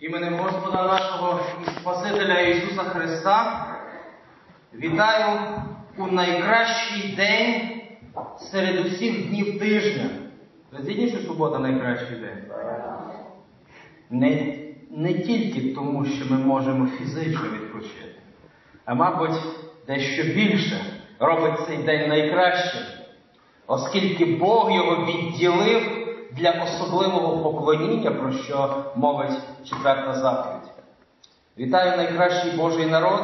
Іменем Господа нашого і Спасителя Ісуса Христа вітаю у найкращий день серед усіх днів тижня. Ви згідні, що субота найкращий день? Не, не тільки тому, що ми можемо фізично відпочити, а мабуть, дещо більше робить цей день найкращим, оскільки Бог його відділив для особливого поклоніння, про що мовить четверта заповідь. Вітаю найкращий Божий народ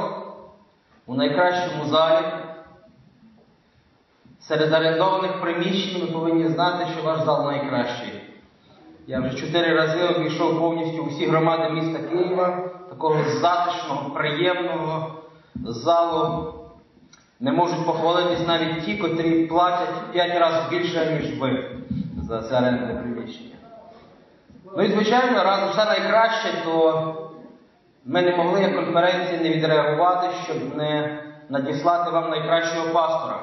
у найкращому залі. Серед орендованих приміщень ви повинні знати, що ваш зал найкращий. Я вже чотири рази обійшов повністю усі громади міста Києва, такого затишного, приємного залу. Не можуть похвалитись навіть ті, котрі платять п'ять разів більше, ніж ви за це орендне приміщення. Ну і, звичайно, раз все найкраще, то ми не могли як конференції не відреагувати, щоб не надіслати вам найкращого пастора.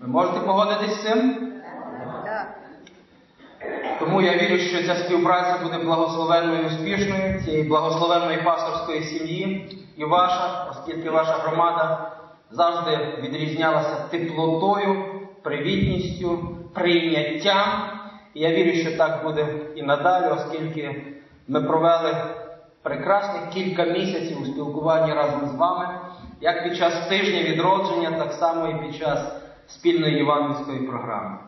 Ви можете погодитись з цим? Тому я вірю, що ця співпраця буде благословенною і успішною, цієї благословенної пасторської сім'ї і ваша, оскільки ваша громада завжди відрізнялася теплотою, привітністю, прийняттям. І я вірю, що так буде і надалі, оскільки ми провели прекрасних кілька місяців у спілкуванні разом з вами, як під час тижня відродження, так само і під час спільної євангельської програми.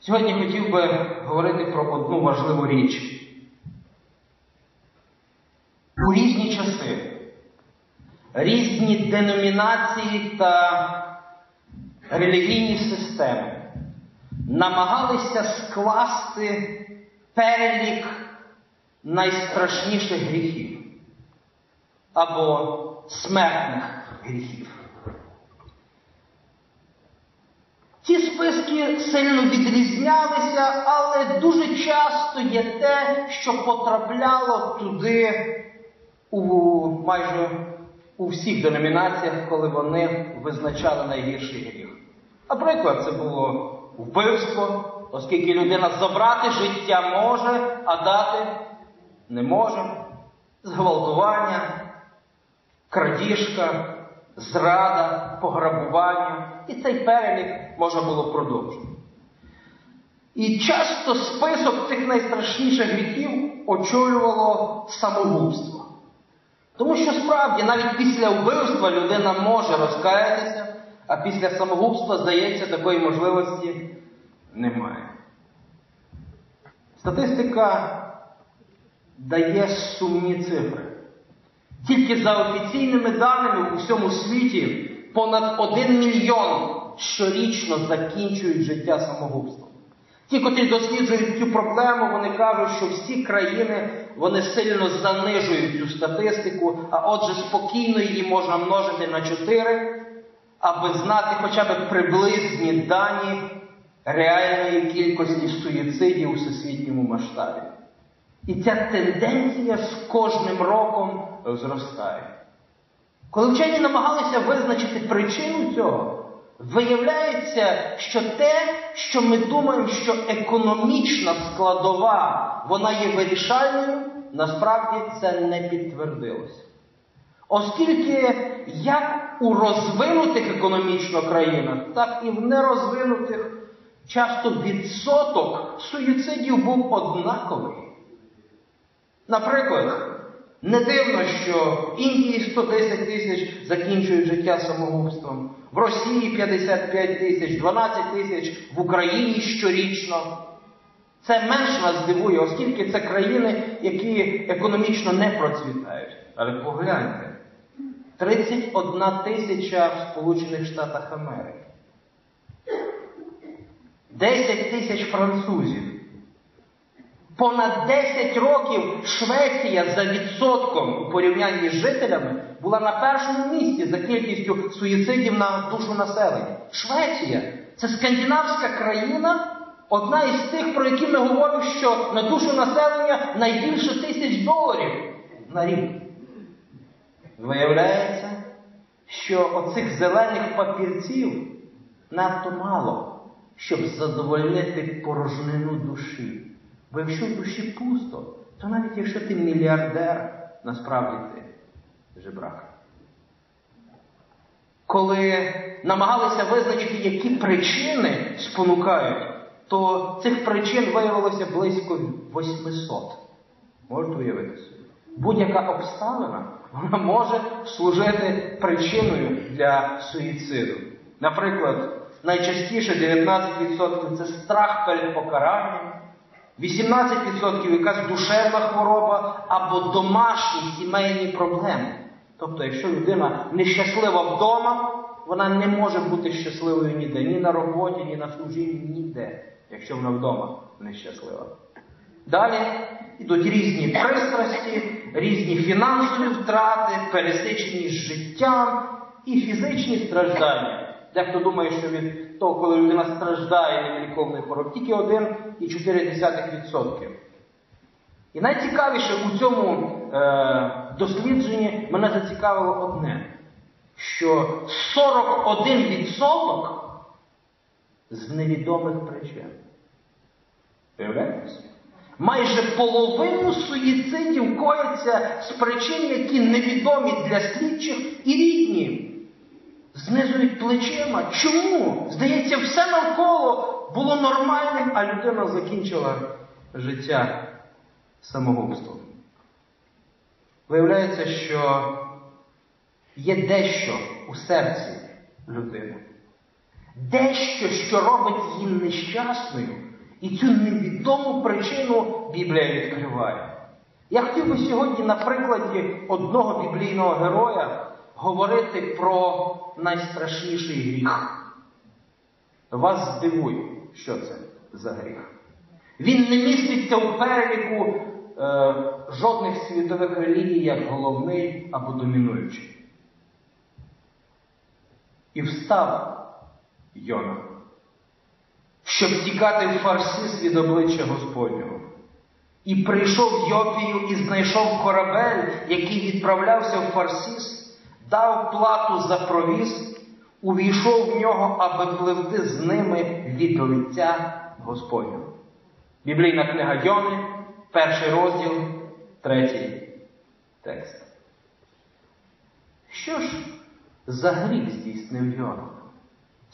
Сьогодні хотів би говорити про одну важливу річ. У різні часи різні деномінації та релігійні системи намагалися скласти перелік найстрашніших гріхів або смертних гріхів. Ці списки сильно відрізнялися, але дуже часто є те, що потрапляло туди у майже у всіх деномінаціях, коли вони визначали найгірший гріх. Наприклад, це було вбивство, оскільки людина забрати життя може, а дати не може, зґвалтування, крадіжка, зрада, пограбування. І цей перелік можна було продовжити. І часто список цих найстрашніших гріхів очолювало самогубство. Тому що справді навіть після вбивства людина може розкаятися, а після самогубства, здається, такої можливості немає. Статистика дає сумні цифри. Тільки за офіційними даними у всьому світі понад один мільйон щорічно закінчують життя самогубством. Ті, котрі досліджують цю проблему, вони кажуть, що всі країни вони сильно занижують цю статистику, а отже, спокійно її можна множити на 4, аби знати хоча б приблизні дані реальної кількості суїцидів у всесвітньому масштабі. І ця тенденція з кожним роком зростає. Коли вчені намагалися визначити причину цього, виявляється, що те, що ми думаємо, що економічна складова, вона є вирішальною, насправді це не підтвердилося. Оскільки як у розвинутих економічно країнах, так і в нерозвинутих часто відсоток суїцидів був однаковий. Наприклад, не дивно, що в Індії 110 тисяч закінчують життя самогубством, в Росії 55 тисяч, 12 тисяч, в Україні щорічно. Це менш нас здивує, оскільки це країни, які економічно не процвітають. Але погляньте, 31 тисяча в Сполучених Штатах Америки. 10 тисяч французів. Понад 10 років Швеція за відсотком у порівнянні з жителями була на першому місці за кількістю суїцидів на душу населення. Швеція це скандинавська країна, одна із тих, про які ми говоримо, що на душу населення найбільше тисяч доларів на рік. Виявляється, що оцих зелених папірців надто мало, щоб задовольнити порожнину душі. Бо якщо в душі пусто, то навіть якщо ти мільярдер, насправді ти жебрак. Коли намагалися визначити, які причини спонукають, то цих причин виявилося близько 800. Можете уявити собі? Будь-яка обставина вона може служити причиною для суїциду. Наприклад, найчастіше 19% це страх перед покаранням, 18% якась душевна хвороба або домашні сімейні проблеми. Тобто, якщо людина нещаслива вдома, вона не може бути щасливою ніде, ні на роботі, ні на служінні, ніде, якщо вона вдома нещаслива. Далі йдуть різні пристрасті, різні фінансові втрати, пересиченість життям і фізичні страждання. Дехто думає, що від того, коли людина страждає невеликовної хвороб, тільки 1,4%. І найцікавіше у цьому е, дослідженні мене зацікавило одне, що 41% з невідомих причин. Виявляєтеся? Майже половину суїцидів коїться з причин, які невідомі для слідчих і рідні. Знизують плечима. Чому? Здається, все навколо було нормальним, а людина закінчила життя самогубством. Виявляється, що є дещо у серці людини. Дещо, що робить її нещасною. І цю невідому причину Біблія відкриває. Я хотів би сьогодні на прикладі одного біблійного героя говорити про найстрашніший гріх. Вас здивує, що це за гріх. Він не міститься у переліку е, жодних світових релігій як головний або домінуючий. І встав Йона щоб тікати в Фарсис від обличчя Господнього. І прийшов Йопію і знайшов корабель, який відправлявся в Фарсіс, дав плату за провіз, увійшов в нього, аби пливти з ними від лиця Господнього. Біблійна книга Йони, перший розділ, третій текст. Що ж за гріх здійснив Йона?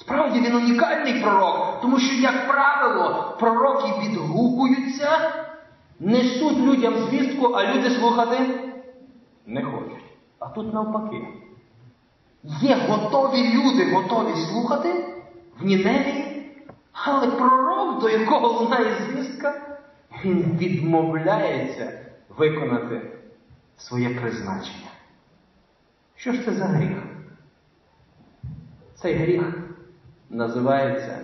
Справді він унікальний пророк, тому що, як правило, пророки відгукуються, несуть людям звістку, а люди слухати не хочуть. А тут навпаки. Є готові люди, готові слухати в Ніневії, але пророк, до якого лунає звістка, він відмовляється виконати своє призначення. Що ж це за гріх? Цей гріх називається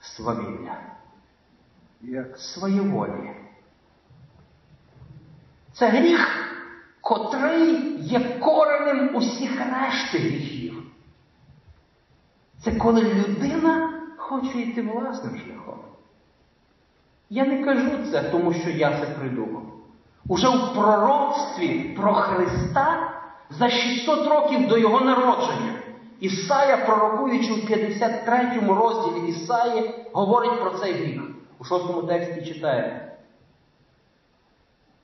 свавілля, як своєволі. Це гріх, котрий є коренем усіх решти гріхів. Це коли людина хоче йти власним шляхом. Я не кажу це, тому що я це придумав. Уже в пророцтві про Христа за 600 років до Його народження Ісая, пророкуючи в 53 розділі Ісаї, говорить про цей гріх. У шостому тексті читає.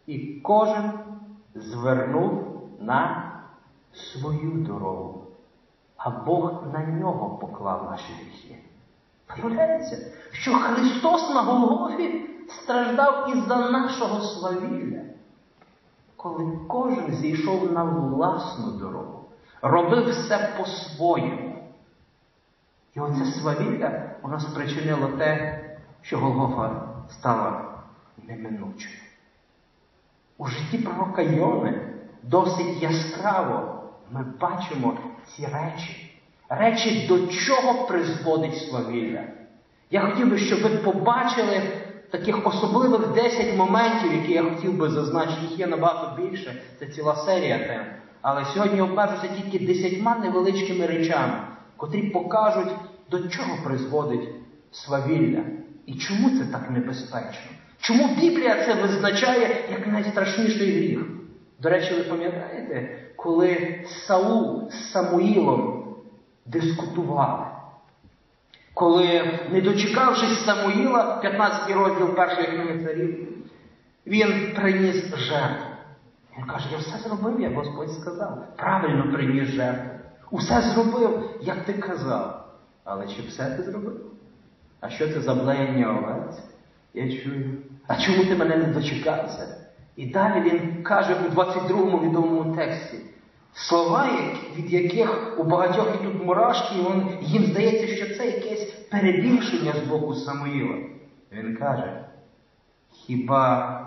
І кожен звернув на свою дорогу, а Бог на нього поклав наші гріхи. Виявляється, що Христос на Голгофі страждав із-за нашого свавілля, коли кожен зійшов на власну дорогу робив все по-своєму. І оце свавілля воно спричинило те, що Голгофа стала неминучою. У житті пророка Йони досить яскраво ми бачимо ці речі, речі, до чого призводить свавілля. Я хотів би, щоб ви побачили таких особливих 10 моментів, які я хотів би зазначити, їх є набагато більше. Це ціла серія тем. Але сьогодні обмежуся тільки десятьма невеличкими речами, котрі покажуть, до чого призводить свавілля і чому це так небезпечно. Чому Біблія це визначає як найстрашніший гріх? До речі, ви пам'ятаєте, коли Саул з Самуїлом дискутували? коли, не дочекавшись Самуїла, 15 розділ першої книги царів, він приніс жертву. Він каже, я все зробив, як Господь сказав. Правильно приніс жертву. Усе зробив, як ти казав. Але чи все ти зробив? А що це за блеяння овець? Я чую. А чому ти мене не дочекався? І далі він каже у 22-му відомому тексті слова, від яких у багатьох і тут мурашки, і їм здається, що це якесь перебільшення з боку Самуїла. Він каже, хіба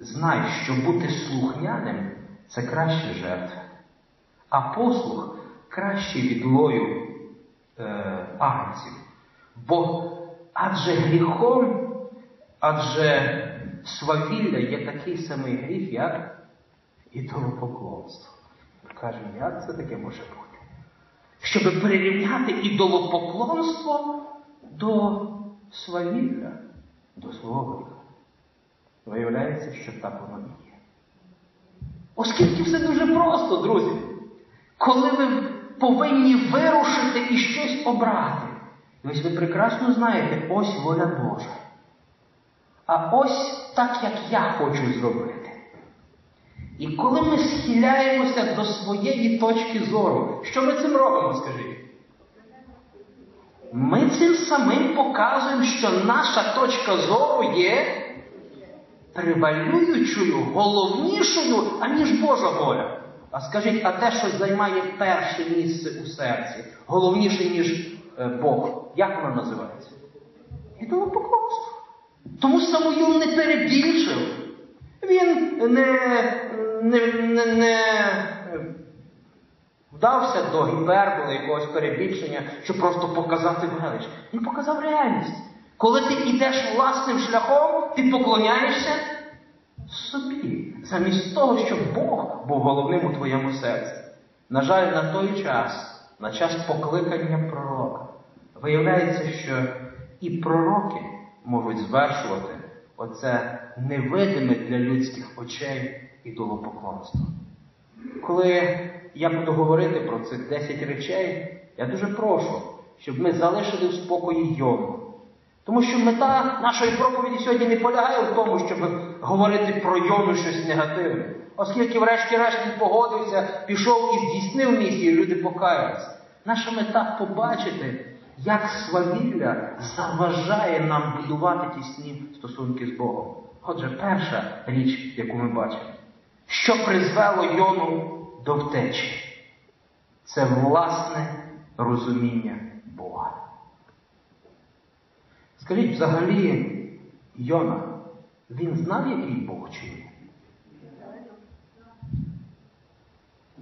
знай, що бути слухняним це краще жертва, а послух краще відлою е, агнців. Бо адже гріхом, адже свавілля є такий самий гріх, як ідолопоклонство. Кажемо, як це таке може бути? Щоб прирівняти ідолопоклонство до свавілля, до свого гріха. Виявляється, що так воно і є. Оскільки все дуже просто, друзі, коли ви повинні вирушити і щось обрати. І ось ви прекрасно знаєте, ось воля Божа. А ось так, як я хочу зробити. І коли ми схиляємося до своєї точки зору, що ми цим робимо, скажіть? Ми цим самим показуємо, що наша точка зору є превалюючою, головнішою, аніж Божа воля. А скажіть, а те, що займає перше місце у серці, головніше, ніж е, Бог, як воно називається? Ідолопоклонство. Тому Самуїл не перебільшив. Він не, не, не, не вдався до гіперболи якогось перебільшення, щоб просто показати велич. Він показав реальність. Коли ти йдеш власним шляхом, ти поклоняєшся собі, замість того, щоб Бог був головним у твоєму серці. На жаль, на той час, на час покликання пророка, виявляється, що і пророки можуть звершувати оце невидиме для людських очей ідолопоклонство. Коли я буду говорити про цих 10 речей, я дуже прошу, щоб ми залишили в спокої Йому. Тому що мета нашої проповіді сьогодні не полягає в тому, щоб говорити про Йону щось негативне. Оскільки, врешті-решт, він погодився, пішов і здійснив місію, люди покаялися. Наша мета побачити, як свавілля заважає нам будувати тісні стосунки з Богом. Отже, перша річ, яку ми бачимо, що призвело Йону до втечі, це власне розуміння Бога. Скажіть, взагалі, Йона, він знав, який Бог чи ні?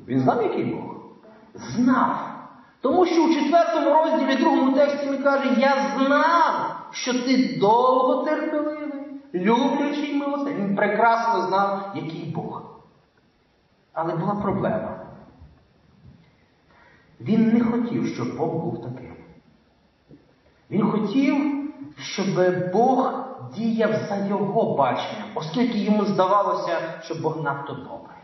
Він знав, який Бог? Знав. Тому що у четвертому розділі, другому тексті він каже, я знав, що ти довго терпеливий, люблячий милосердний. Він прекрасно знав, який Бог. Але була проблема. Він не хотів, щоб Бог був таким. Він хотів, щоб Бог діяв за його баченням, оскільки йому здавалося, що Бог надто добрий.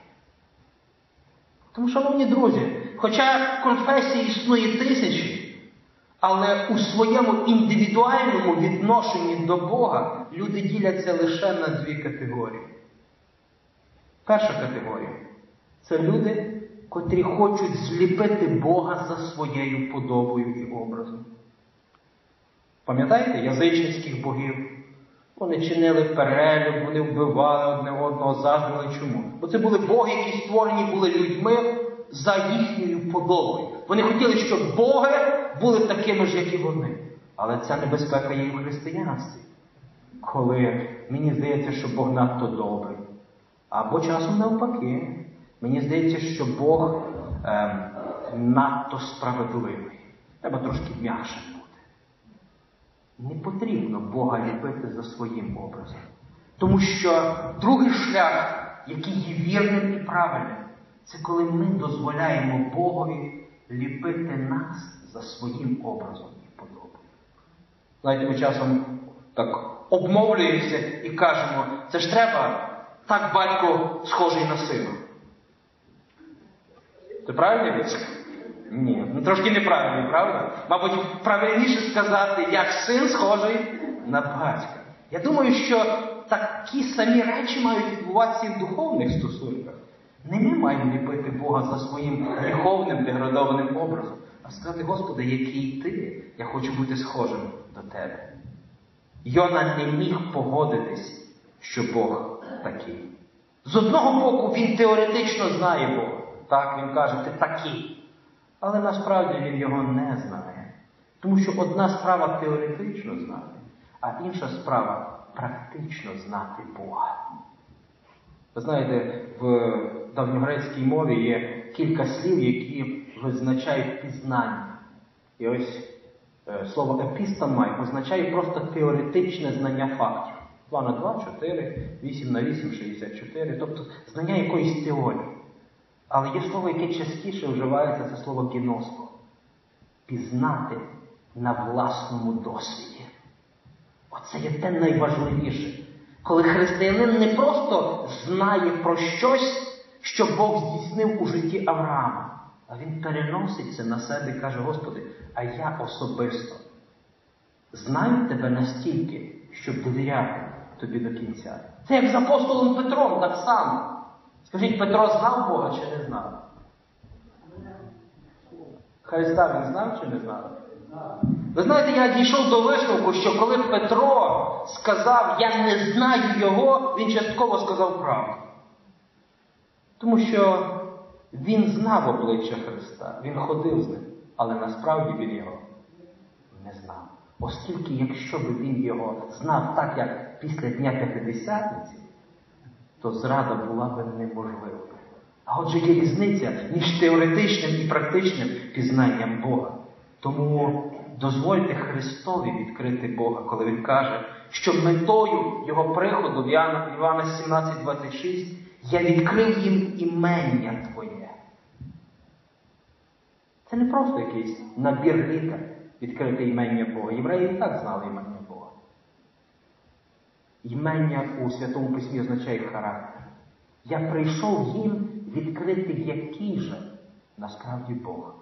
Тому, шановні друзі, хоча конфесії існує тисячі, але у своєму індивідуальному відношенні до Бога люди діляться лише на дві категорії. Перша категорія це люди, котрі хочуть зліпити Бога за своєю подобою і образом. Пам'ятаєте язичницьких богів? Вони чинили перелюб, вони вбивали одне одного, заздрили чому? Бо це були боги, які створені були людьми за їхньою подобою. Вони хотіли, щоб боги були такими ж, як і вони. Але ця небезпека є і в християнстві. Коли мені здається, що Бог надто добрий. Або часом навпаки, мені здається, що Бог ем, надто справедливий. Треба трошки м'якше. Не потрібно Бога любити за своїм образом. Тому що другий шлях, який є вірним і правильним, це коли ми дозволяємо Богові ліпити нас за своїм образом і подобою. Знаєте, ми часом так обмовлюємося і кажемо, це ж треба, так батько схожий на сина. Це правильно? Ні, ну трошки неправильно, правда? Мабуть, правильніше сказати, як син схожий на батька. Я думаю, що такі самі речі мають відбуватися і в духовних стосунках. Не ми маємо ліпити Бога за своїм гріховним деградованим образом, а сказати, Господи, який ти, я хочу бути схожим до Тебе. Йона не міг погодитись, що Бог такий. З одного боку, він теоретично знає Бога. Так, він каже, ти такий. Але насправді він його не знає. Тому що одна справа теоретично знати, а інша справа практично знати Бога. Ви знаєте, в давньогрецькій мові є кілька слів, які визначають пізнання. І ось е, слово епістомай означає просто теоретичне знання фактів. 2 на 2, 4, 8 на 8, 64, тобто знання якоїсь теорії. Але є слово, яке частіше вживається, це слово гіносто. Пізнати на власному досвіді. Оце є те найважливіше. Коли християнин не просто знає про щось, що Бог здійснив у житті Авраама, а він переносить це на себе і каже, Господи, а я особисто знаю тебе настільки, щоб довіряти тобі до кінця. Це як з апостолом Петром так само. Скажіть, Петро знав Бога чи не знав? Христа він знав чи не знав? Ви знаєте, я дійшов до висновку, що коли Петро сказав, я не знаю його, він частково сказав правду. Тому що він знав обличчя Христа, він ходив з ним, але насправді він його не знав. Оскільки, якщо б він його знав так, як після Дня П'ятидесятниці, то зрада була б неможлива. А отже є різниця між теоретичним і практичним пізнанням Бога. Тому дозвольте Христові відкрити Бога, коли Він каже, що метою Його приходу в Івана 17,26 я відкрив їм імення Твоє. Це не просто якийсь набір літер відкрити імення Бога. Євреї і так знали імення. Імення у Святому Письмі означає характер. Я прийшов їм відкрити, який же насправді Бог.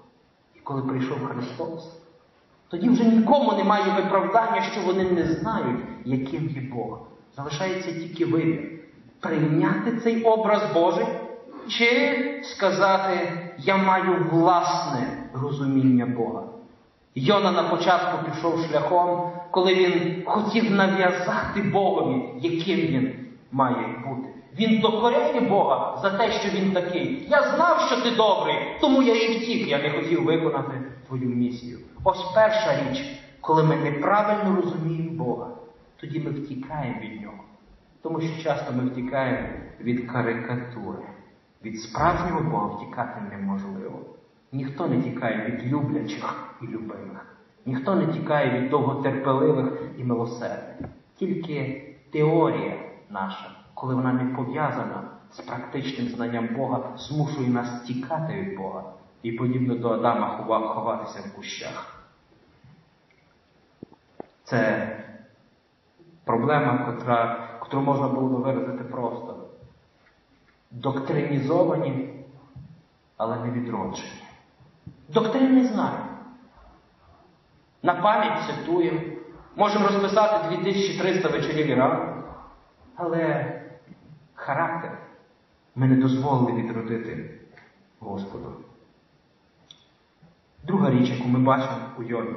І коли прийшов Христос, тоді вже нікому немає виправдання, що вони не знають, яким є Бог. Залишається тільки вибір. Прийняти цей образ Божий, чи сказати, я маю власне розуміння Бога. Йона на початку пішов шляхом, коли він хотів нав'язати Богові, яким він має бути. Він докоряє Бога за те, що він такий. Я знав, що ти добрий, тому я і втік, я не хотів виконати твою місію. Ось перша річ, коли ми неправильно розуміємо Бога, тоді ми втікаємо від нього. Тому що часто ми втікаємо від карикатури. Від справжнього Бога втікати неможливо. Ніхто не тікає від люблячих і любимих. Ніхто не тікає від довготерпеливих і милосердних. Тільки теорія наша, коли вона не пов'язана з практичним знанням Бога, змушує нас тікати від Бога і подібно до Адама ховатися в кущах. Це проблема, котра, котру можна було би виразити просто. Доктринізовані, але не відроджені. Доктрин не знаємо. На пам'ять цитуємо. Можемо розписати 2300 вечорів і ранок. Але характер ми не дозволили відродити Господу. Друга річ, яку ми бачимо у Йоні,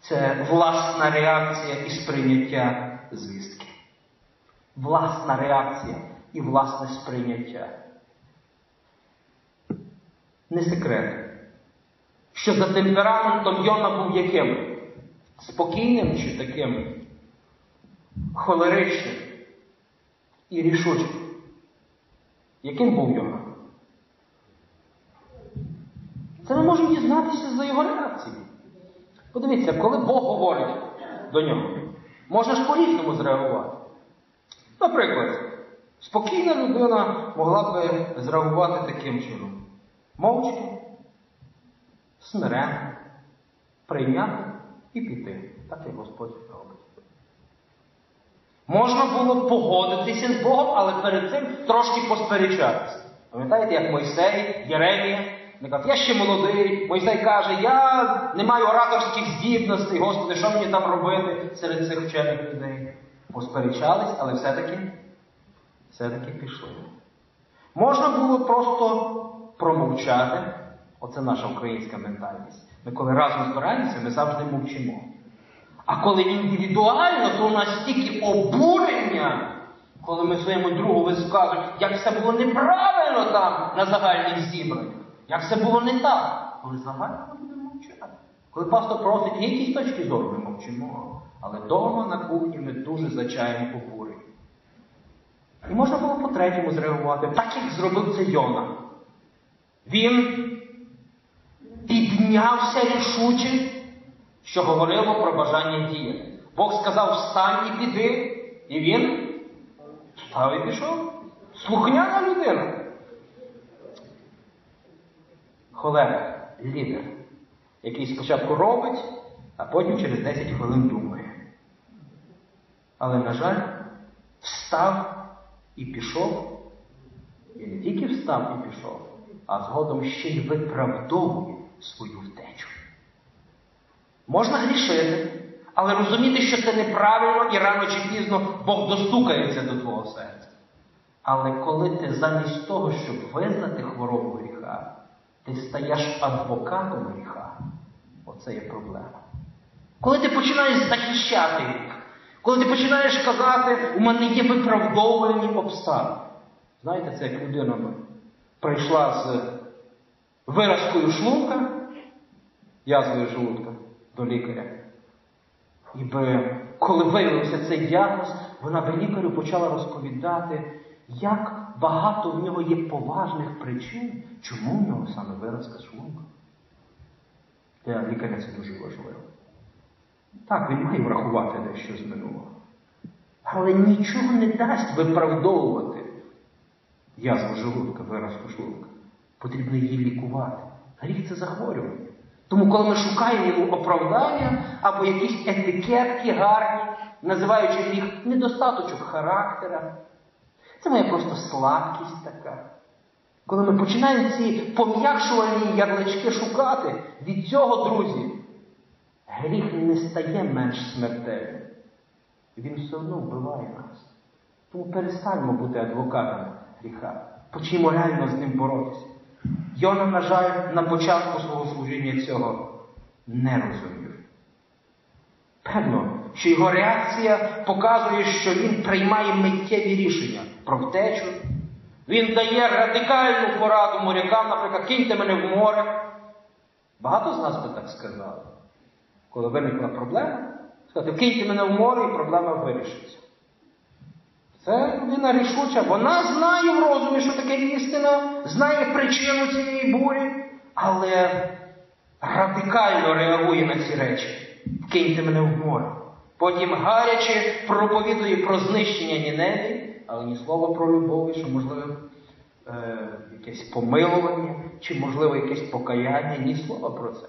це власна реакція і сприйняття звістки. Власна реакція і власне сприйняття. Не секрет, що за темпераментом Йона був яким? Спокійним чи таким холеричним і рішучим. Яким був Йона? Це ми можемо дізнатися за його реакцією. Подивіться, коли Бог говорить до нього, можна ж по-різному зреагувати. Наприклад, спокійна людина могла б зреагувати таким чином. Мовчки, смиренно, прийняти і піти. Так як Господь робить. Можна було погодитися з Богом, але перед цим трошки посперечатися. Пам'ятаєте, як Мойсей, Єремія Вони кажуть, я ще молодий. Мойсей каже, я не маю ораторських здібностей, Господи, що мені там робити серед цих вчених людей? Посперечались, але все-таки все-таки пішли. Можна було просто промовчати. Оце наша українська ментальність. Ми коли разом збираємося, ми завжди мовчимо. А коли індивідуально, то у нас стільки обурення, коли ми своєму другу висказуємо, як все було неправильно там на загальних зібраннях, як все було не так. Коли загально ми будемо мовчати. Коли пастор просить якісь точки зору, ми мовчимо. Але вдома на кухні ми дуже зачаємо обурення. І можна було по-третьому зреагувати, так як зробив це Йона. Він піднявся рішуче, що говорило про бажання діяти. Бог сказав, встань і піди, і він встав і пішов. Слухняна людина. Холера, лідер, який спочатку робить, а потім через 10 хвилин думає. Але, на жаль, встав і пішов, і не тільки встав і пішов, а згодом ще й виправдовує свою втечу. Можна грішити, але розуміти, що це неправильно і рано чи пізно Бог достукається до твого серця. Але коли ти замість того, щоб визнати хворобу гріха, ти стаєш адвокатом гріха, оце є проблема. Коли ти починаєш захищати гріх, коли ти починаєш казати, у мене є виправдовувані обставини. Знаєте, це як людина прийшла з виразкою шлунка, язвою желудка до лікаря. І би, коли виявився цей діагноз, вона би лікарю почала розповідати, як багато в нього є поважних причин, чому в нього саме виразка шлунка. Для лікаря це дуже важливо. Так, він має врахувати дещо з минулого. Але нічого не дасть виправдовувати язву желудка, виразку шлунка. Потрібно її лікувати. Гріх це захворювання. Тому, коли ми шукаємо йому оправдання або якісь етикетки гарні, називаючи гріх недостаточок характера, це моя просто слабкість така. Коли ми починаємо ці пом'якшувальні ярлички шукати, від цього, друзі, гріх не стає менш смертельним. Він все одно вбиває нас. Тому перестаньмо бути адвокатами гріха. Почнімо реально з ним боротися. Йона, на жаль, на початку свого служіння цього не розумів. Певно, що його реакція показує, що він приймає миттєві рішення про втечу. Він дає радикальну пораду морякам, наприклад, киньте мене в море. Багато з нас би так сказали. Коли виникла проблема, сказати, киньте мене в море і проблема вирішиться. Це людина рішуча, вона знає в розумі, що таке істина, знає причину цієї бурі, але радикально реагує на ці речі. Киньте мене в море. Потім гаряче проповідує про знищення Ніневі, але ні слова про любов, що можливо е, якесь помилування, чи, можливо, якесь покаяння, ні слова про це.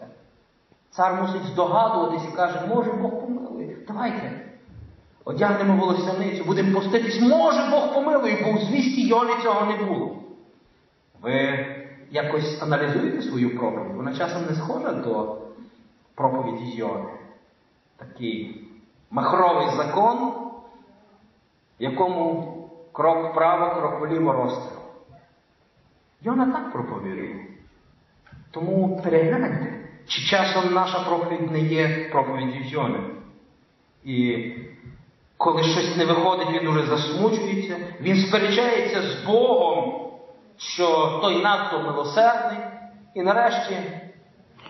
Цар мусить здогадуватись і каже, може Бог помилує. Давайте. Одягнемо волосяницю, будемо поститись, може Бог помилує, бо у звісті Йони цього не було. Ви якось аналізуєте свою проповідь? Вона часом не схожа до проповіді Йони. Такий махровий закон, якому крок вправо, крок вліво розстріл. Йона так проповідує. Тому перегляньте, чи часом наша проповідь не є проповіддю Йони. І коли щось не виходить, він уже засмучується, він сперечається з Богом, що той надто милосердний. І нарешті,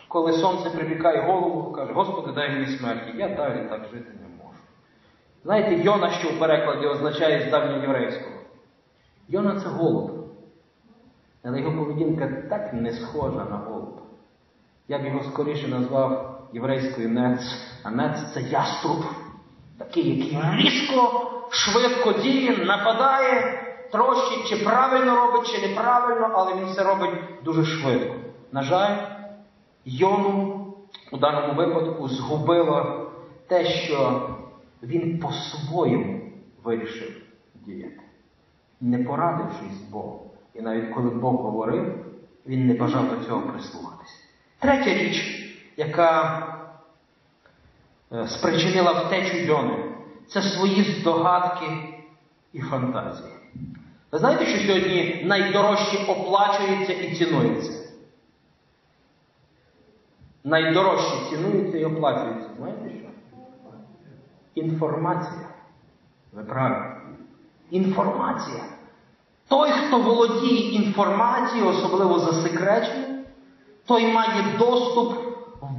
коли сонце припікає голову, каже, Господи, дай мені смерті, я далі так жити не можу. Знаєте, Йона, що в перекладі означає з давньоєврейського. Йона це голуб. Але його поведінка так не схожа на голуб. Я б його скоріше назвав єврейською нец, а нец це яструб такий, який різко, швидко діє, нападає, трощить, чи правильно робить, чи неправильно, але він все робить дуже швидко. На жаль, Йону у даному випадку згубило те, що він по-своєму вирішив діяти, не порадившись з Богом. І навіть коли Бог говорив, він не бажав до цього прислухатись. Третя річ, яка спричинила втечу Йони, це свої здогадки і фантазії. Ви знаєте, що сьогодні найдорожче оплачується і цінується? Найдорожче цінується і оплачується. Знаєте що? Інформація. Ви праві. Інформація. Той, хто володіє інформацією, особливо засекреченою, той має доступ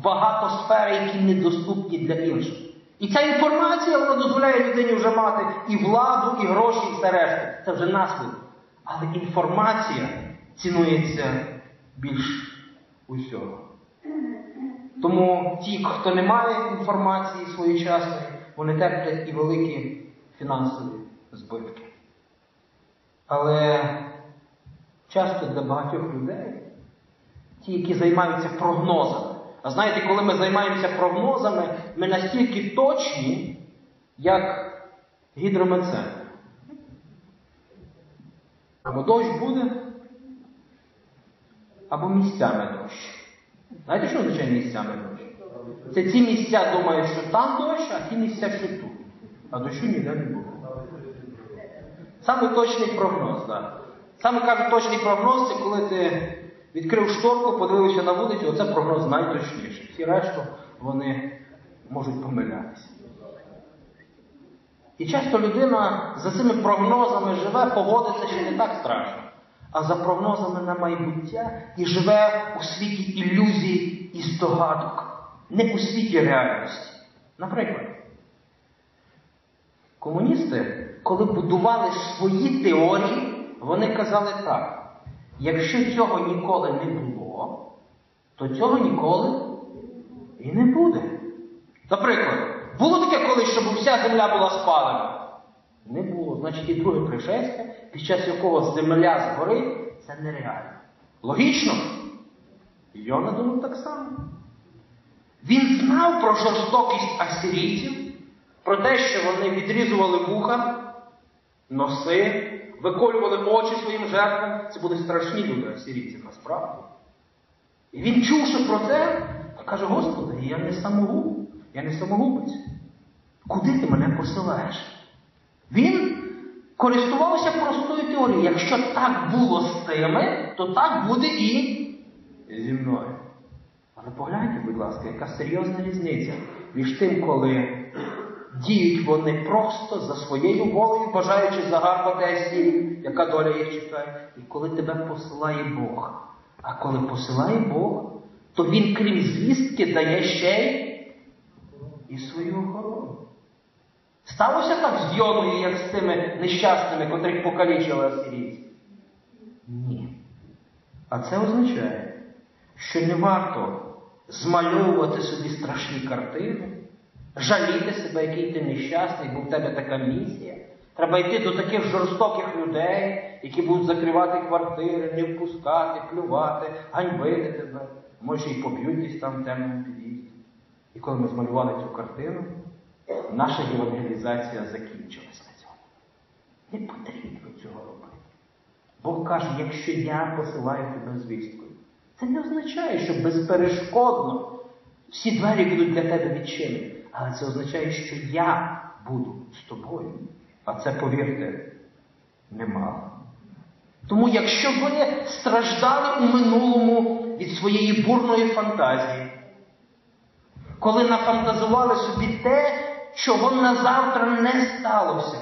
багато сфер, які недоступні для інших. І ця інформація вона дозволяє людині вже мати і владу, і гроші, і все решта. Це вже наслідок. Але інформація цінується більш усього. Тому ті, хто не має інформації своєчасної, вони терплять і великі фінансові збитки. Але часто для багатьох людей, ті, які займаються прогнозами, а знаєте, коли ми займаємося прогнозами, ми настільки точні, як гідрометцентр. Або дощ буде, або місцями дощ. Знаєте, що означає місцями дощ? Це ці місця думають, що там дощ, а ті місця, що тут. А дощу ніде не буде. Саме точний прогноз, так. Саме кажуть, точний прогноз це коли ти відкрив шторку, подивився на вулицю, оце прогноз найточніший. Всі решту вони можуть помилятися. І часто людина за цими прогнозами живе, поводиться ще не так страшно, а за прогнозами на майбуття і живе у світі ілюзій і здогадок, не у світі реальності. Наприклад, комуністи, коли будували свої теорії, вони казали так: якщо цього ніколи не було, то цього ніколи і не буде. Наприклад, було таке колись, щоб вся земля була спалена? Не було. Значить, і друге пришестя, під час якого земля згорить, це нереально. Логічно? Йона думав так само. Він знав про жорстокість асирійців, про те, що вони відрізували вуха, носи, виколювали очі своїм жертвам. Це були страшні люди асирійці, насправді. І він, чувши про це, каже, Господи, я не самогуб, я не самогубець. Куди ти мене посилаєш? Він користувався простою теорією. Якщо так було з тими, то так буде і зі мною. Але погляньте, будь ласка, яка серйозна різниця між тим, коли діють вони просто за своєю волею, бажаючи загарбати Асірію, яка доля їх чекає, і коли тебе посилає Бог. А коли посилає Бог, то він, крім звістки, дає ще й і свою охорону. Сталося так з Йоною, як з тими нещасними, котрих покалічили асирійці? Ні. А це означає, що не варто змальовувати собі страшні картини, жаліти себе, який ти нещасний, бо в тебе така місія. Треба йти до таких жорстоких людей, які будуть закривати квартири, не впускати, плювати, ганьбити тебе. Може, і поб'ють десь там в темному під'їзді. І коли ми змалювали цю картину, наша євангелізація закінчилась на цьому. Не потрібно цього робити. Бог каже, якщо я посилаю тебе звісткою, це не означає, що безперешкодно всі двері будуть для тебе відчинені. Але це означає, що я буду з тобою. А це, повірте, немало. Тому, якщо вони страждали у минулому від своєї бурної фантазії, коли нафантазували собі те, чого на завтра не сталося,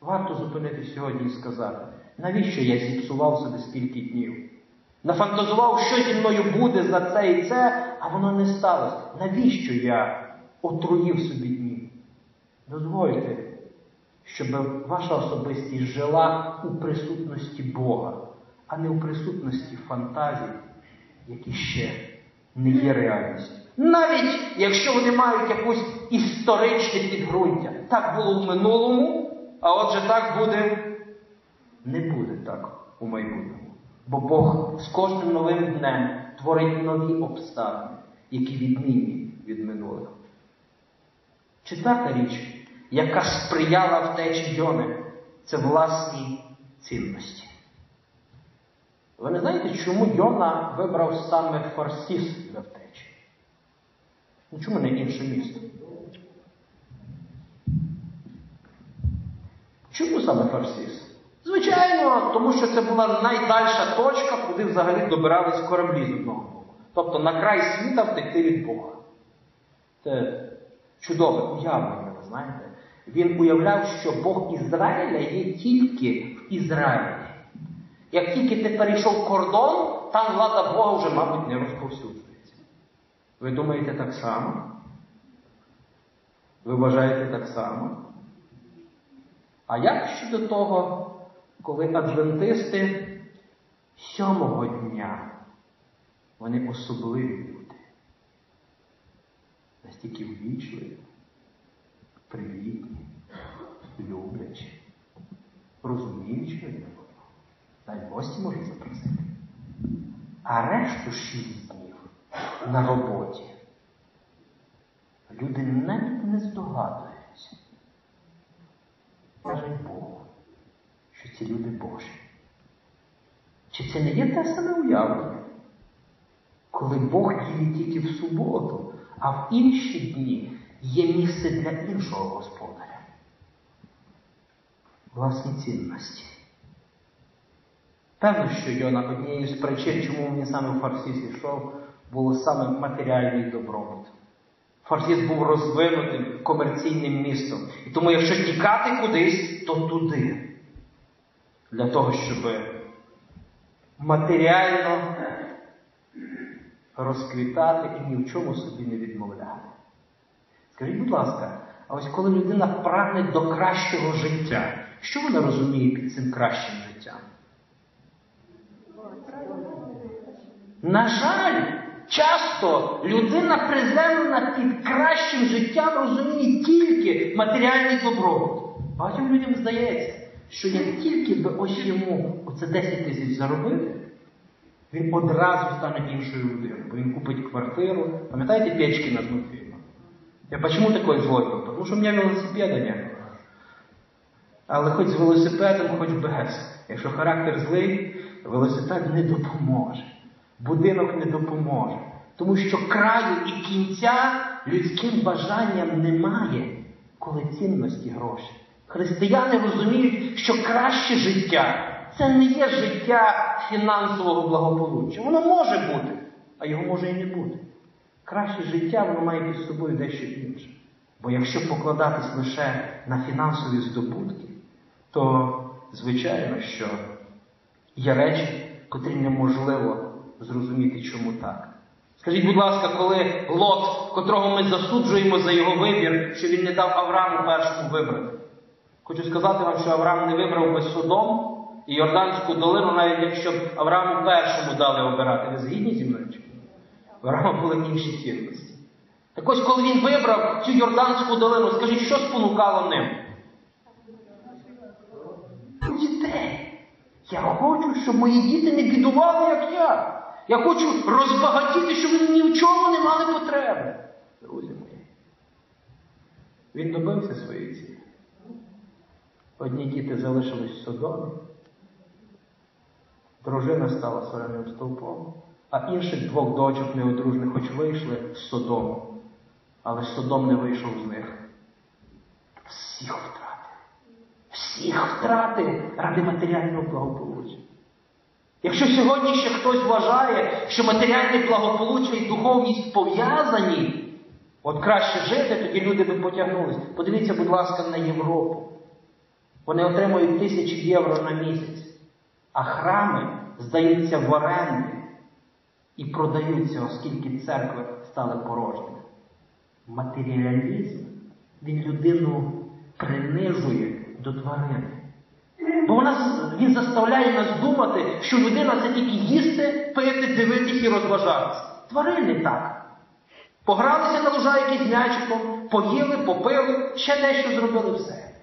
варто зупинити сьогодні і сказати, навіщо я зіпсував собі стільки днів? Нафантазував, що зі мною буде за це і це, а воно не сталося. Навіщо я отруїв собі дні? Дозвольте, щоб ваша особистість жила у присутності Бога, а не у присутності фантазій, які ще не є реальністю. Навіть якщо вони мають якусь історичне підґрунтя. Так було в минулому, а отже так буде, не буде так у майбутньому. Бо Бог з кожним новим днем творить нові обставини, які відмінні від минулих. Четверта річ, яка сприяла втечі Йони, це власні цінності. Ви не знаєте, чому Йона вибрав саме Фарсіс для втечі? Ну чому не інше місто? Чому саме Фарсіс? Звичайно, тому що це була найдальша точка, куди взагалі добирались кораблі з одного боку. Тобто на край світа втекти від Бога. Це чудове уявлення, ви знаєте. Він уявляв, що Бог Ізраїля є тільки в Ізраїлі. Як тільки ти перейшов кордон, там влада Бога вже, мабуть, не розповсюджується. Ви думаєте так само? Ви вважаєте так само? А як щодо того, коли адвентисти сьомого дня, вони особливі настільки ввічливі, привітні, люблячі, розуміючі один одного, навіть гості можуть запросити. А решту шість днів на роботі люди навіть не здогадуються. Кажуть Богу, що ці люди Божі. Чи це не є те саме уявлення? Коли Бог діє тільки в суботу, а в інші дні є місце для іншого господаря. Власні цінності. Певно, що Йона однією з причин, чому він саме в Фарсіс йшов, було саме матеріальний добробут. Фарсіс був розвинутим комерційним містом. І тому, якщо тікати кудись, то туди. Для того, щоб матеріально розквітати і ні в чому собі не відмовляти. Скажіть, будь ласка, а ось коли людина прагне до кращого життя, що вона розуміє під цим кращим життям? На жаль, часто людина приземлена під кращим життям розуміє тільки матеріальний добробут. Багатьом людям здається, що як тільки би ось йому оце 10 тисяч заробити, він одразу стане іншою людиною, бо він купить квартиру. Пам'ятаєте Печкіна з мультфільму? Я почему такой злой? Потому что у меня велосипеда нет. Але хоч з велосипедом, хоч без. Якщо характер злий, велосипед не допоможе. Будинок не допоможе. Тому що краю і кінця людським бажанням немає, коли цінності гроші. Християни розуміють, що краще життя це не є життя фінансового благополуччя. Воно може бути, а його може і не бути. Краще життя воно має під собою дещо інше. Бо якщо покладатись лише на фінансові здобутки, то звичайно, що є речі, котрі неможливо зрозуміти, чому так. Скажіть, будь ласка, коли Лот, котрого ми засуджуємо за його вибір, що він не дав Аврааму першому вибрати. Хочу сказати вам, що Авраам не вибрав би Содом і Йорданську долину, навіть якщо б Аврааму першому дали обирати. Ви згідні зі мною? У Авраама були інші цінності. Так ось, коли він вибрав цю Йорданську долину, скажіть, що спонукало ним? Дітей. Я хочу, щоб мої діти не бідували, як я. Я хочу розбагатіти, щоб вони ні в чому не мали потреби. Друзі мої. Він добився своєї цілі. Одні діти залишились в Содомі, дружина стала соленим стовпом, а інших двох дочок неодружних хоч вийшли з Содому, але Содом не вийшов з них. Всіх втратив. Всіх втратив ради матеріального благополуччя. Якщо сьогодні ще хтось вважає, що матеріальне благополуччя і духовність пов'язані, от краще жити, тоді люди би потягнулись. Подивіться, будь ласка, на Європу. Вони отримують тисячі євро на місяць, а храми здаються в оренди і продаються, оскільки церкви стали порожніми. Матеріалізм він людину принижує до тварини. Бо вона, він заставляє нас думати, що людина це тільки їсти, пити, дивитись і розважатися. Тварини так. Погралися на лужайки з м'ячиком, поїли, попили, ще дещо зробили все.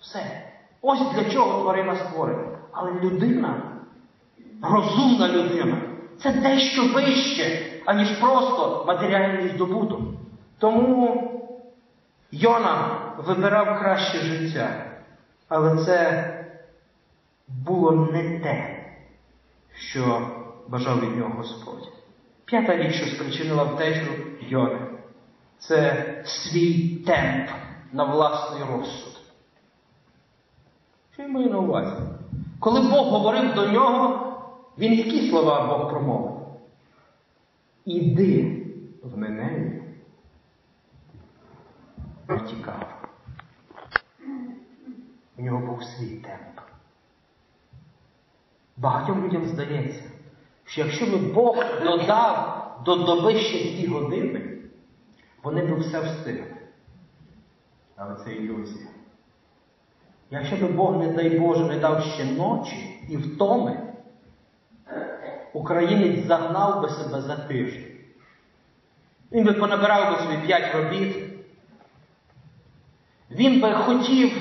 Все. Ось для чого тварина створена. Але людина, розумна людина, це дещо вище, аніж просто матеріальний здобуток. Тому Йона вибирав краще життя. Але це було не те, що бажав від нього Господь. П'ята річ, що спричинила втечу Йони, це свій темп на власний розсуд. Що я маю на увазі? Коли Бог говорив до нього, він які слова Бог промовив? Іди в Неневію. Втікав. У нього був свій темп. Багатьом людям здається, що якщо би Бог додав до доби ще дві години, вони б все встигли. Але це ілюзія. Якщо би Бог, не дай Боже, не дав ще ночі і втоми, українець загнав би себе за тиждень. Він би понабирав би собі п'ять робіт. Він би хотів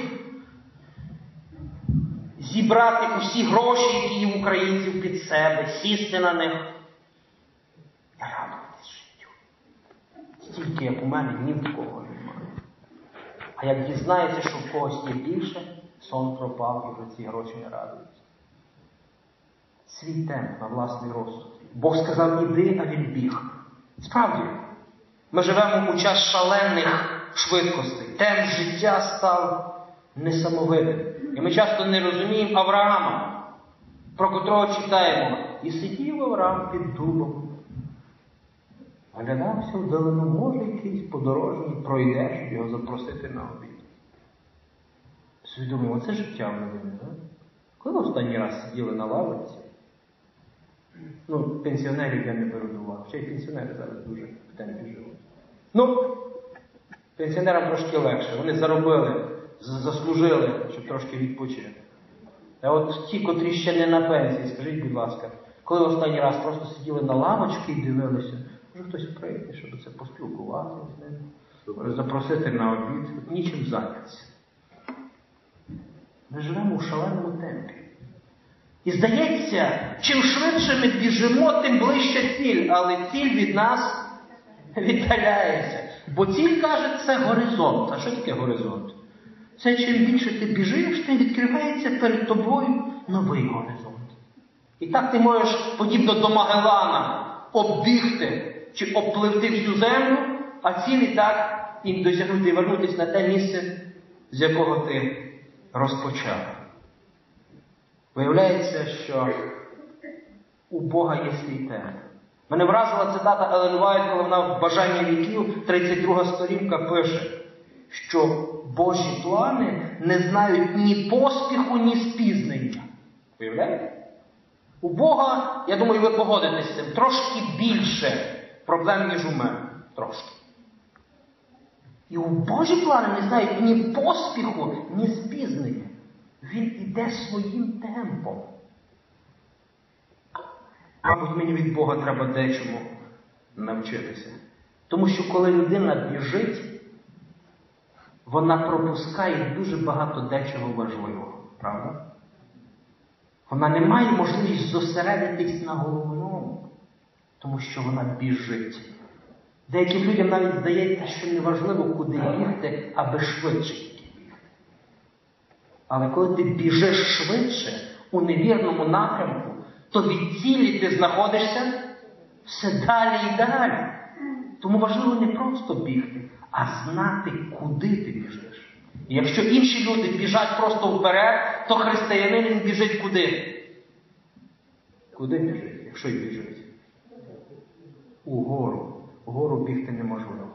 зібрати усі гроші, які є в українців під себе, сісти на них і радуватись життю. Стільки, як у мене, ні в кого. А як дізнається, що в когось є більше, сон пропав і вже ці гроші не радуються. Свій темп на власний розсуд. Бог сказав, іди, а він біг. Справді, ми живемо у час шалених швидкостей. Темп життя став несамовитим. І ми часто не розуміємо Авраама, про котрого читаємо. І сидів Авраам під дубом. Оглядався вдалину, може якийсь подорожній пройде, щоб його запросити на обід. Свідомимо, це життя новини, так? Коли останній раз сиділи на лавиці? Ну, пенсіонерів я не беру до уваги. Ще й пенсіонери зараз дуже в темпі живуть. Ну, пенсіонерам трошки легше. Вони заробили, заслужили, щоб трошки відпочити. А от ті, котрі ще не на пенсії, скажіть, будь ласка, коли останній раз просто сиділи на лавочці і дивилися, може хтось прийде, щоб це поспілкуватися з ним, запросити на обід, От нічим зайнятися. Ми живемо у шаленому темпі. І здається, чим швидше ми біжимо, тим ближче ціль, але ціль від нас віддаляється. Бо ціль каже, це горизонт. А що таке горизонт? Це чим більше ти біжиш, тим відкривається перед тобою новий горизонт. І так ти можеш, подібно до Магеллана, оббігти чи обпливти всю землю, а ціль і так і досягнути вернутися на те місце, з якого ти розпочав. Виявляється, що у Бога є свій темп. Мене вразила цитата Елен Вайт, коли вона в бажанні віків, 32 сторінка, пише, що Божі плани не знають ні поспіху, ні спізнення. Виявляєте? У Бога, я думаю, ви погодитесь з цим, трошки більше проблем, ніж у мене. Трошки. І у Божі плани не знають ні поспіху, ні спізнення. Він іде своїм темпом. Мабуть, мені від Бога треба дечому навчитися. Тому що коли людина біжить, вона пропускає дуже багато дечого важливого, правда? Вона не має можливість зосередитись на головному, тому що вона біжить. Деяким людям навіть здається, що неважливо, куди бігти, аби швидше бігти. Але коли ти біжиш швидше у невірному напрямку, то від цілі ти знаходишся все далі і далі. Тому важливо не просто бігти, а знати, куди ти біжиш. І якщо інші люди біжать просто вперед, то християнин біжить куди? Куди біжить, якщо й біжить? Угору. Угору бігти неможливо.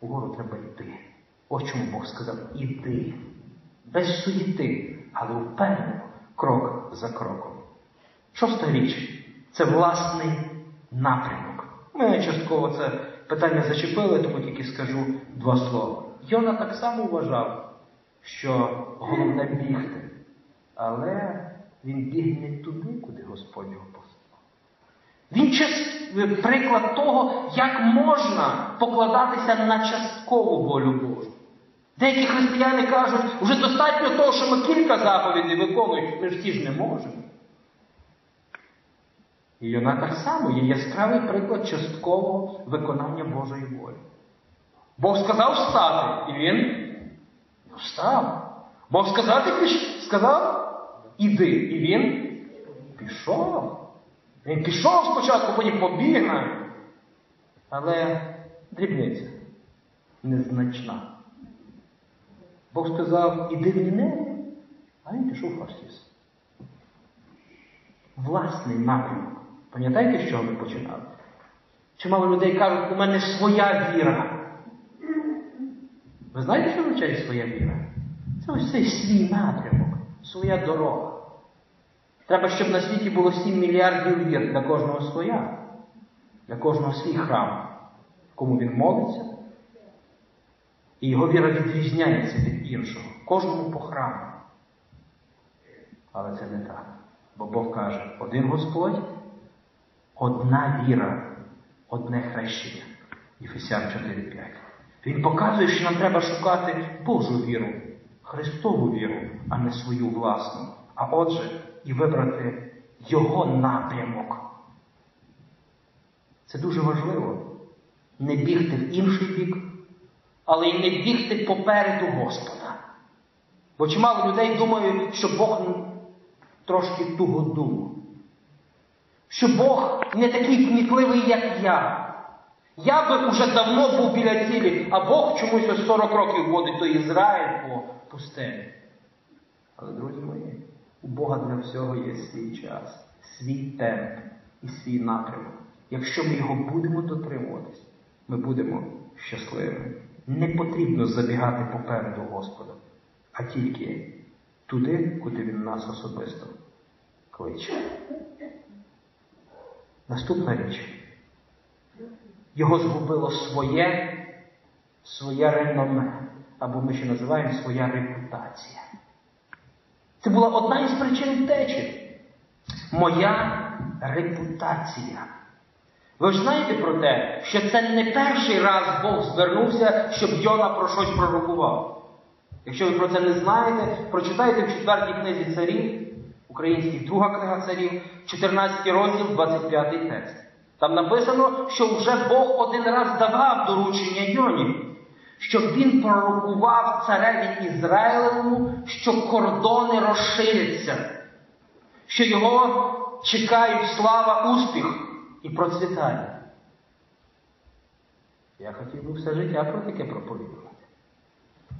Угору треба йти. Ось чому Бог сказав: іди. Без суєти, але впевнено, крок за кроком. Шоста річ це власний напрямок. Ми частково це питання зачепили, тому тільки скажу два слова. Йона так само вважав, що головне бігти, але він біг не туди, куди Господь його послав. Він час, приклад того, як можна покладатися на часткову волю Божу. Деякі християни кажуть, вже достатньо того, що ми кілька заповідей виконуємо, ми ж ті ж не можемо. І вона так само є яскравий приклад часткового виконання Божої волі. Бог сказав встати, і він встав. Бог сказав, ти піш... сказав, іди, і він пішов. Він пішов спочатку, потім побіг. Але дрібниця незначна. Бог сказав, іди в Ніневі, а він пішов в Хартіс. Власний напрямок. Пам'ятаєте, з чого ми починали? Чимало людей кажуть, у мене своя віра. Ви знаєте, що означає своя віра? Це ось цей свій напрямок, своя дорога. Треба, щоб на світі було 7 мільярдів вір для кожного своя, для кожного свій храм, кому він молиться. І його віра відрізняється від іншого, кожному по храму. Але це не так. Бо Бог каже, один Господь, одна віра, одне хрещення. Єфесян 4.5. Він показує, що нам треба шукати Божу віру, Христову віру, а не свою власну. А отже, і вибрати Його напрямок. Це дуже важливо. Не бігти в інший бік, але й не бігти попереду Господа. Бо чимало людей думають, що Бог трошки туго думав. Що Бог не такий кмітливий, як я. Я би уже давно був біля цілі, а Бог чомусь ось 40 років водить до Ізраїль по пустелі. Але, друзі мої, у Бога для всього є свій час, свій темп і свій напрямок. Якщо ми його будемо дотримуватись, ми будемо щасливими. Не потрібно забігати попереду Господа, а тільки туди, куди Він нас особисто кличе. Наступна річ. Його згубило своє, своє реноме, або ми ще називаємо своя репутація. Це була одна із причин втечі. Моя репутація. Ви ж знаєте про те, що це не перший раз Бог звернувся, щоб Йона про щось пророкував. Якщо ви про це не знаєте, прочитайте в четвертій книзі царів, українській друга книга царів, 14 розділ, 25 текст. Там написано, що вже Бог один раз давав доручення Йоні, щоб він пророкував цареві Ізраїлевому, що кордони розширяться, що його чекають слава, успіх і процвітання. Я хотів би все життя про таке проповідувати.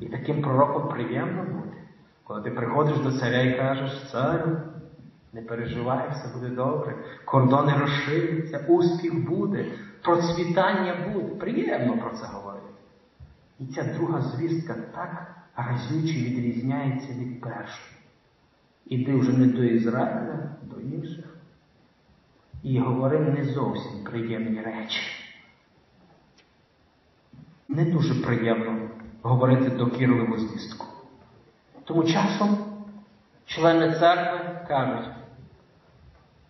І таким пророком приємно бути, коли ти приходиш до царя і кажеш, царю, не переживай, все буде добре, кордони розширяться, успіх буде, процвітання буде. Приємно про це говорити. І ця друга звістка так разюче відрізняється від першої. Іди вже не до Ізраїля, до інших. І говори не зовсім приємні речі. Не дуже приємно говорити докірливу звістку. Тому часом члени церкви кажуть,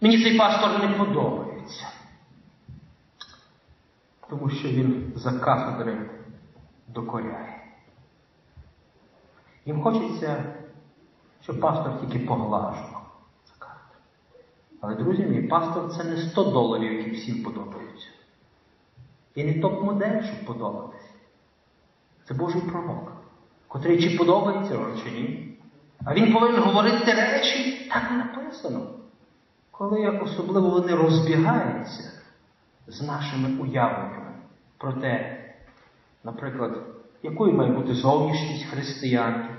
мені цей пастор не подобається, тому що він за кафедри докоряє. Їм хочеться, щоб пастор тільки поглажував. Але, друзі мій, пастор це не 100 доларів, які всім подобаються. І не топ-модель, щоб подобатися. Це Божий пророк, котрий чи подобається чи ні. А він повинен говорити речі, так і написано. Коли особливо вони розбігаються з нашими уявленнями про те, наприклад, якою має бути зовнішність християнки,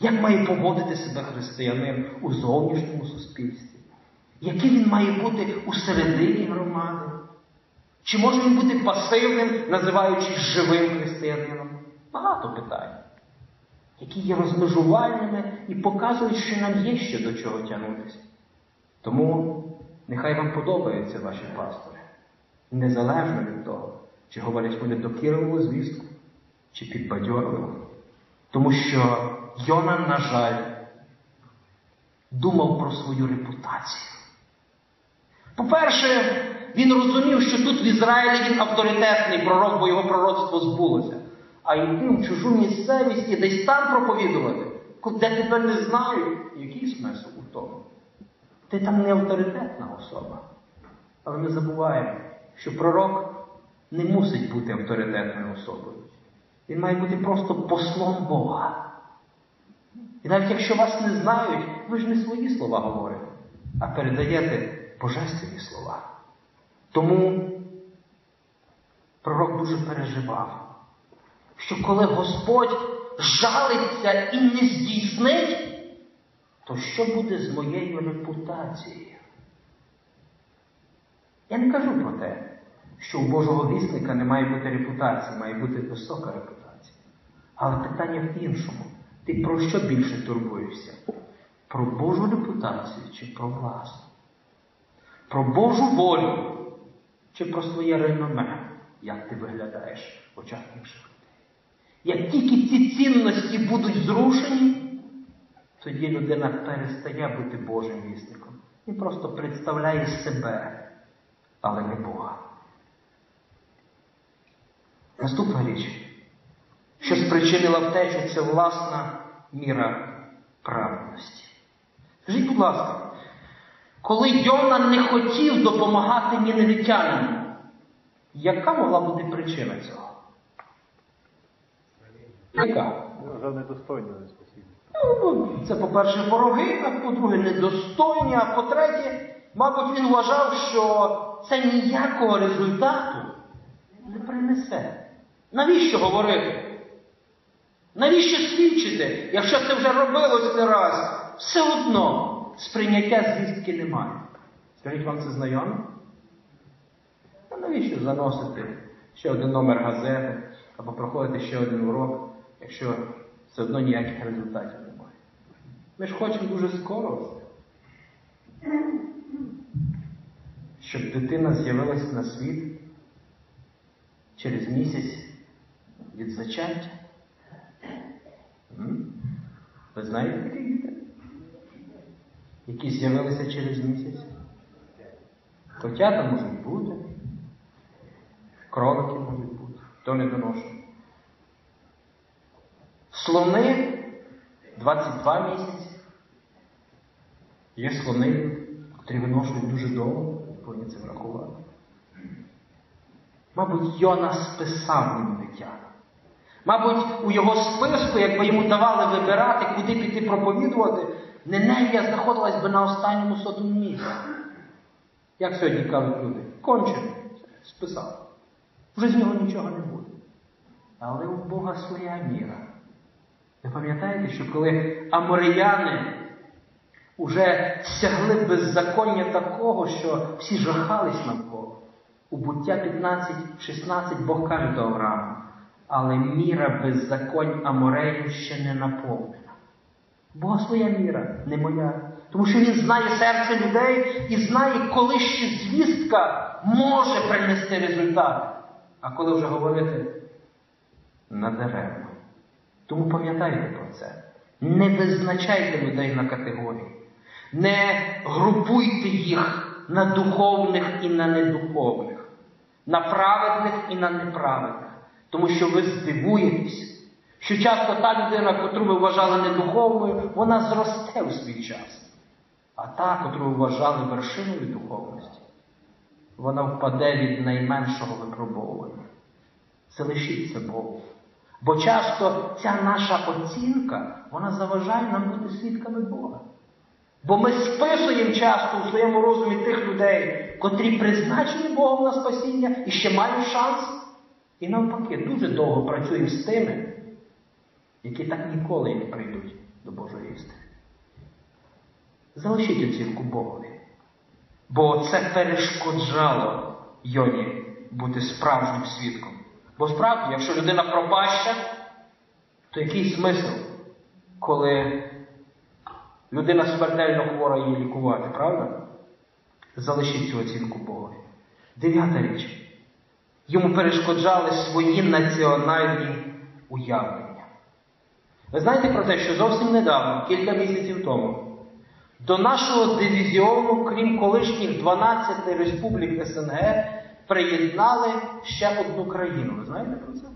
як має поводити себе християнин у зовнішньому суспільстві, який він має бути у середині громади. Чи може він бути пасивним, називаючись живим християнином? Багато питань, які є розмежувальними і показують, що нам є ще до чого тягнутися. Тому нехай вам подобаються ваші пастори, незалежно від того, чи говорять вони докірливу звістку, чи підбадьорливо. Тому що Йона, на жаль, думав про свою репутацію. По-перше, він розумів, що тут в Ізраїлі він авторитетний пророк, бо його пророцтво збулося. А йти в чужу місцевість і десь там проповідувати, де тебе не знають, який смисл у тому? Ти там не авторитетна особа. Але ми забуваємо, що пророк не мусить бути авторитетною особою. Він має бути просто послом Бога. І навіть якщо вас не знають, ви ж не свої слова говорите. а передаєте божественні слова. Тому пророк дуже переживав, що коли Господь жалиться і не здійснить, то що буде з моєю репутацією? Я не кажу про те, що у Божого вісника не має бути репутації, має бути висока репутація. Але питання в іншому. Ти про що більше турбуєшся? Про Божу репутацію чи про власну? Про Божу волю чи про своє реноме, як ти виглядаєш в очах інших людей? Як тільки ці цінності будуть зрушені, тоді людина перестає бути Божим вісником. Він просто представляє себе, але не Бога. Наступна річ, що спричинила втечу, це власна міра праведності. Скажіть, будь ласка, коли Йона не хотів допомагати ніневітянам, яка могла бути причина цього? Яка? За недостойні спасіння. Ну, Це, по-перше, вороги, а по-друге, недостойні, а по-третє, мабуть, він вважав, що це ніякого результату не принесе. Навіщо говорити? Навіщо свідчити, якщо це вже робилось не раз? Все одно сприйняття звістки немає. Скажіть вам це знайомо? А навіщо заносити ще один номер газети або проходити ще один урок, якщо все одно ніяких результатів немає? Ми ж хочемо дуже скоро, щоб дитина з'явилась на світ через місяць від зачаття. Ви знаєте таких дітей? Які з'явилися через місяць? Котята можуть бути, кролики можуть бути, хто не доношує. Слони 22 місяці. Є слони, котрі виношують дуже довго, повинні це врахувати. Мабуть, Йона списав їм дитя. Мабуть, у його списку, якби йому давали вибирати, куди піти проповідувати, Неневія знаходилась би на останньому сотому місці. Як сьогодні кажуть люди? Кончено. Списав. Вже з нього нічого не буде. Але у Бога своя міра. Ви пам'ятаєте, що коли аморияни уже сягли беззаконня такого, що всі жахались навколо. У буття 15-16 Бог каже до Авраама, але міра беззаконь Амореїв ще не наповнена. Бога своя міра, не моя. Тому що Він знає серце людей і знає, коли ще звістка може принести результат. А коли вже говорити надаремно. Тому пам'ятайте про це. Не визначайте людей на категорії. Не групуйте їх на духовних і на недуховних, на праведних і на неправедних. Тому що ви здивуєтесь, що часто та людина, котру ви вважали недуховною, вона зросте у свій час. А та, котру ви вважали вершиною духовності, вона впаде від найменшого випробовування. Залишіться Богу. Бо часто ця наша оцінка, вона заважає нам бути свідками Бога. Бо ми списуємо часто у своєму розумі тих людей, котрі призначені Богом на спасіння і ще мають шанс. І навпаки, дуже довго працюємо з тими, які так ніколи не прийдуть до Божої істини. Залишіть оцінку Богові. Бо це перешкоджало Йоні бути справжнім свідком. Бо справді, якщо людина пропаща, то який смисл, коли людина смертельно хвора її лікувати, правда? Залишіть цю оцінку Богові. Дев'ята річ. Йому перешкоджали свої національні уявлення. Ви знаєте про те, що зовсім недавно, кілька місяців тому, до нашого дивізіону, крім колишніх 12 республік СНГ, приєднали ще одну країну. Ви знаєте про це?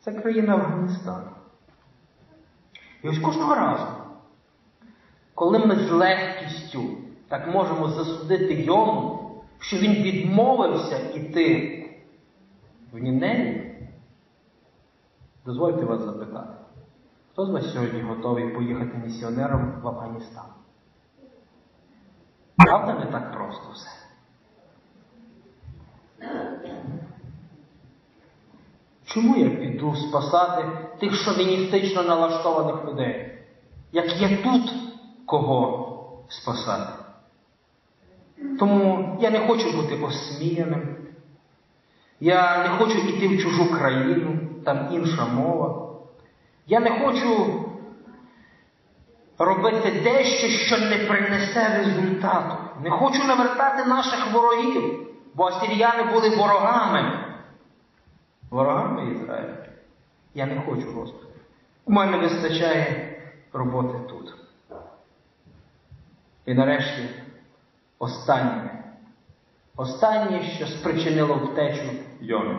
Це країна Афганистан. І ось кожного разу, коли ми з легкістю так можемо засудити йому, що він відмовився іти в Ніневі, дозвольте вас запитати, Хто з вас сьогодні готовий поїхати місіонером в Афганістан? Правда не так просто все? Чому я піду спасати тих шовіністично налаштованих людей? Як є тут кого спасати? Тому я не хочу бути осміяним. Я не хочу йти в чужу країну, там інша мова. Я не хочу робити дещо, що не принесе результату. Не хочу навертати наших ворогів, бо асіріяни були ворогами. Ворогами Ізраїля. Я не хочу, Господи. У мене вистачає роботи тут. І нарешті останнє. Останнє, що спричинило втечу Йони.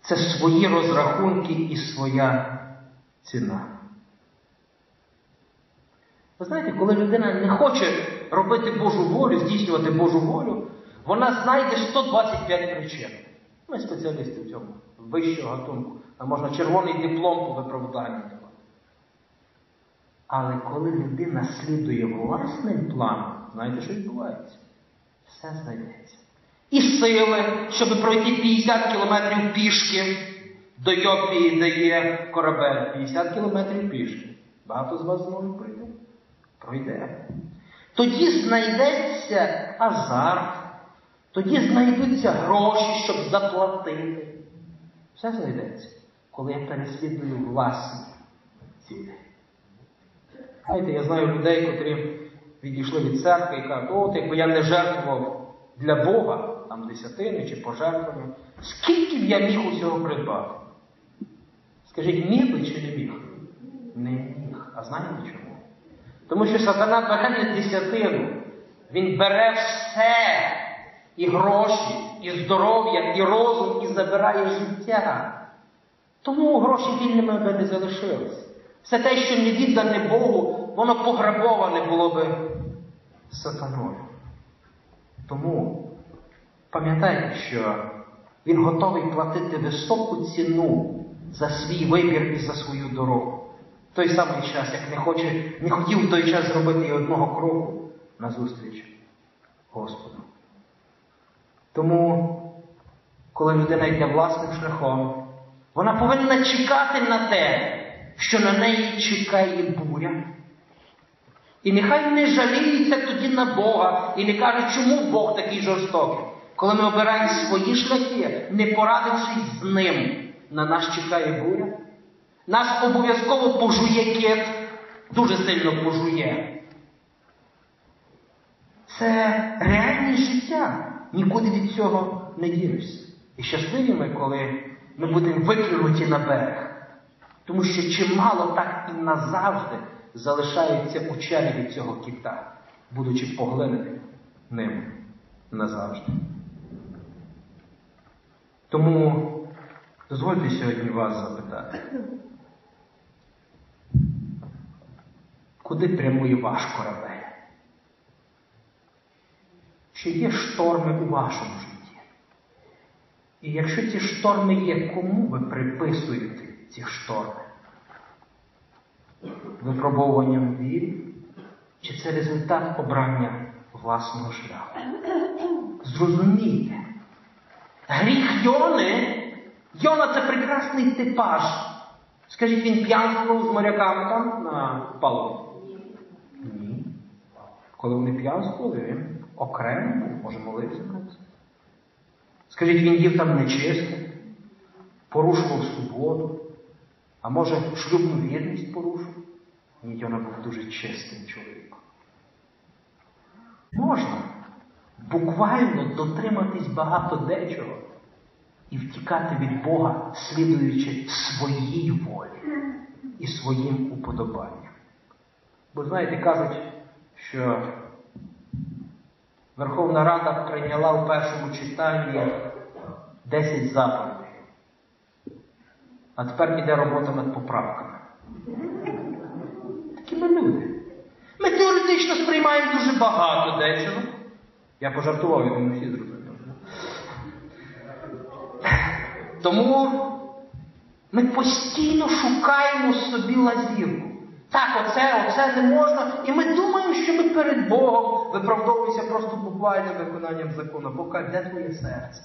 Це свої розрахунки і своя ціна. Ви знаєте, коли людина не хоче робити Божу волю, здійснювати Божу волю, вона знайде 125 причин. Ми спеціалісти в цьому, вищого гатунку. Нам можна червоний диплом по виправданню. Але коли людина слідує власним планом, знаєте, що відбувається? Все знайдеться. І сили, щоб пройти 50 кілометрів пішки до Йопії, де є корабель. 50 кілометрів пішки. Багато з вас зможуть пройти? Пройде. Тоді знайдеться азарт, тоді знайдуться гроші, щоб заплатити. Все знайдеться, коли я переслідую власні цілі. Знаєте, я знаю людей, котрі відійшли від церкви і кажуть, от якби я не жертвував для Бога, там десятини чи пожертвування, скільки б я міг усього придбати? Скажіть, міг би чи не міг? Не міг. А знаєте чому? Тому що сатана бере не десятину, він бере все, і гроші, і здоров'я, і розум, і забирає життя. Тому гроші вільними би не залишились. Все те, що не віддане Богу, воно пограбоване було би сатаною. Тому пам'ятайте, що він готовий платити високу ціну за свій вибір і за свою дорогу. В той самий час, як не хоче, не хотів в той час зробити і одного кроку назустріч Господу. Тому, коли людина йде власним шляхом, вона повинна чекати на те, що на неї чекає буря. І нехай не жаліється тоді на Бога і не каже, чому Бог такий жорстокий. Коли ми обираємо свої шляхи, не порадившись з ним, на нас чекає буря. Нас обов'язково пожує кит, дуже сильно пожує. Це реальність життя. Нікуди від цього не дінешся. І щасливі ми, коли ми будемо викинуті на берег. Тому що чимало так і назавжди залишається у черві цього кита, будучи поглиненим ним назавжди. Тому дозвольте сьогодні вас запитати, куди прямує ваш корабель? Чи є шторми у вашому житті? І якщо ці шторми є, кому ви приписуєте ці шторми? Випробовуванням вірі? Чи це результат обрання власного шляху? Зрозумійте, гріх Йони, Йона це прекрасний типаж. Скажіть, він п'янствував з моряками там на палубі? Ні. Коли вони п'янствували, він окремо може молився. Скажіть, він їв там нечисте, порушував суботу, а може шлюбну вірність порушив? Ні, Йона був дуже чистим чоловіком. Можна буквально дотриматись багато дечого і втікати від Бога, слідуючи своїй волі і своїм уподобанням. Бо знаєте, кажуть, що Верховна Рада прийняла в першому читанні 10 заповідей. А тепер піде робота над поправками. Ми люди. Ми теоретично сприймаємо дуже багато дечого. Я пожартував, я думаю, всі зрозуміли. Тому Ми постійно шукаємо собі лазівку. Так, оце, оце не можна. І ми думаємо, що ми перед Богом виправдовуємося просто буквальним виконанням закону. Бог каже, де твоє серце?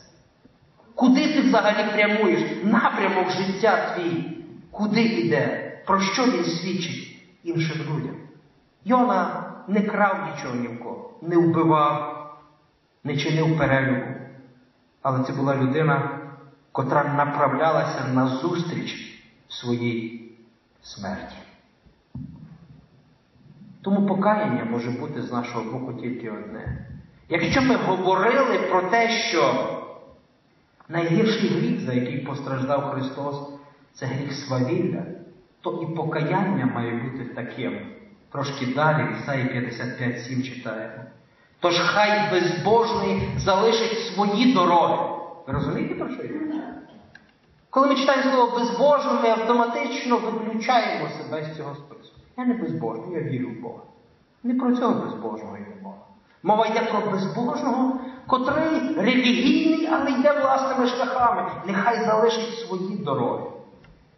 Куди ти взагалі прямуєш? Напрямок життя твій. Куди йде? Про що він свідчить іншим людям? Йона не крав нічого ні в кого, не вбивав, не чинив перелюбу. Але це була людина, котра направлялася на зустріч своїй смерті. Тому покаяння може бути з нашого боку тільки одне. Якщо ми говорили про те, що найгірший гріх, за який постраждав Христос, це гріх свавілля, то і покаяння має бути таким. Трошки далі, Ісаї 55,7 читаємо. Тож хай безбожний залишить свої дороги. Ви розумієте, про що йде? Коли ми читаємо слово безбожно, ми автоматично виключаємо себе з цього списку. Я не безбожний, я вірю в Бога. Не про цього безбожного йде мова. Мова йде про безбожного, котрий релігійний, але йде власними шляхами. Нехай залишить свої дороги.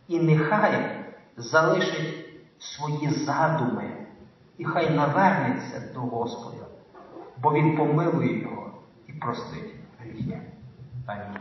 І нехай залишить свої задуми. І хай навернеться до Господа, бо Він помилує його і простить гріхи. Амінь.